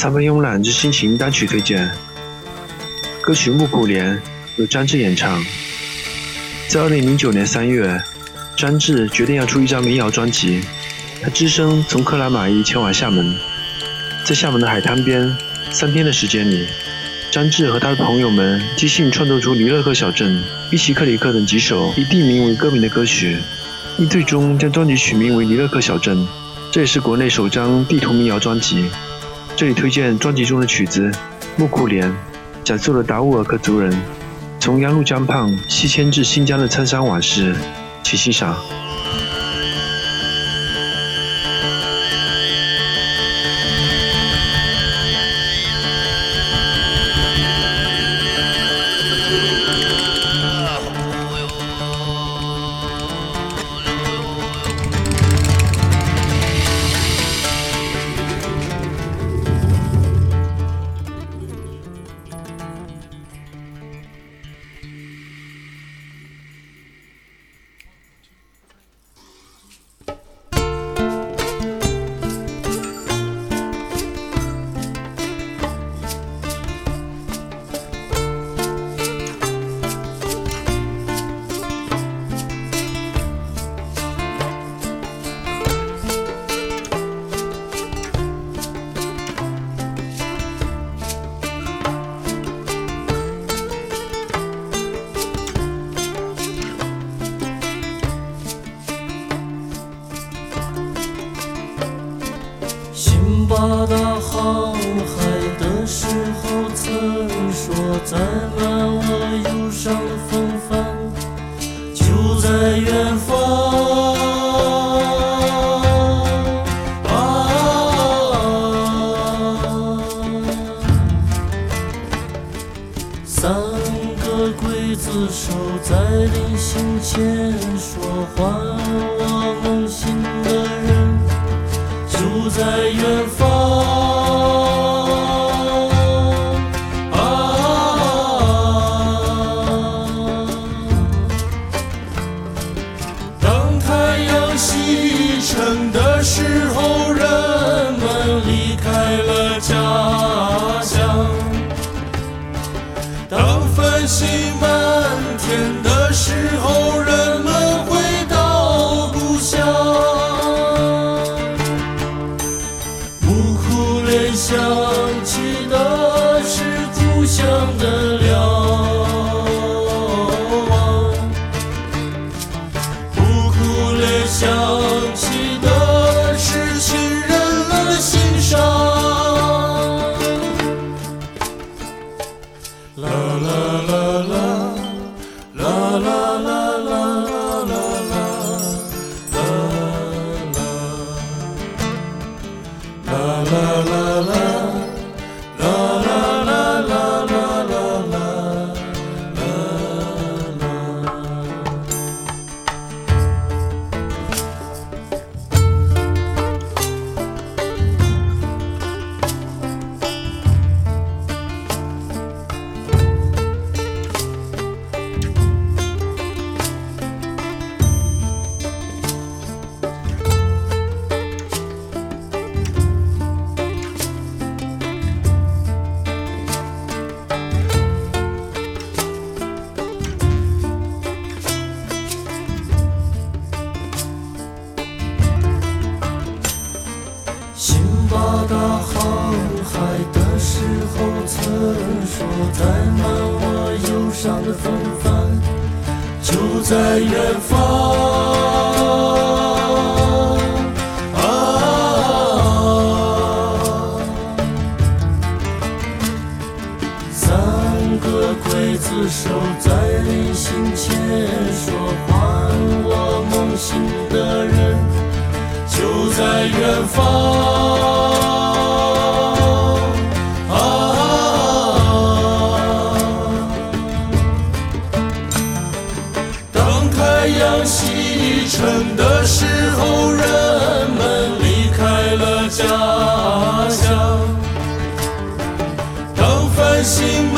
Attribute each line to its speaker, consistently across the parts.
Speaker 1: 三分慵懒之心情单曲推荐。歌曲《木苦莲》由张志演唱。在二零零九年三月，张志决定要出一张民谣专辑。他只身从克拉玛依前往厦门，在厦门的海滩边，三天的时间里，张志和他的朋友们即兴创作出《尼勒克小镇》《伊奇克里克》等几首以地名为歌名的歌曲，并最终将专辑取名为《尼勒克小镇》。这也是国内首张地图民谣专辑。这里推荐专辑中的曲子《木库莲》，讲述了达乌尔克族人从鸭绿江畔西迁至新疆的沧桑往事，请欣赏。
Speaker 2: 航海的时候曾说，载满我忧伤的风帆就在远方。三个刽子手在临行前说，还我梦醒的人就在远星满天的时候，人们回到故乡。呜呼，联想起的 la la la. 时候曾说，载满我忧伤的风帆就在远方。心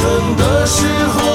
Speaker 2: 生的时候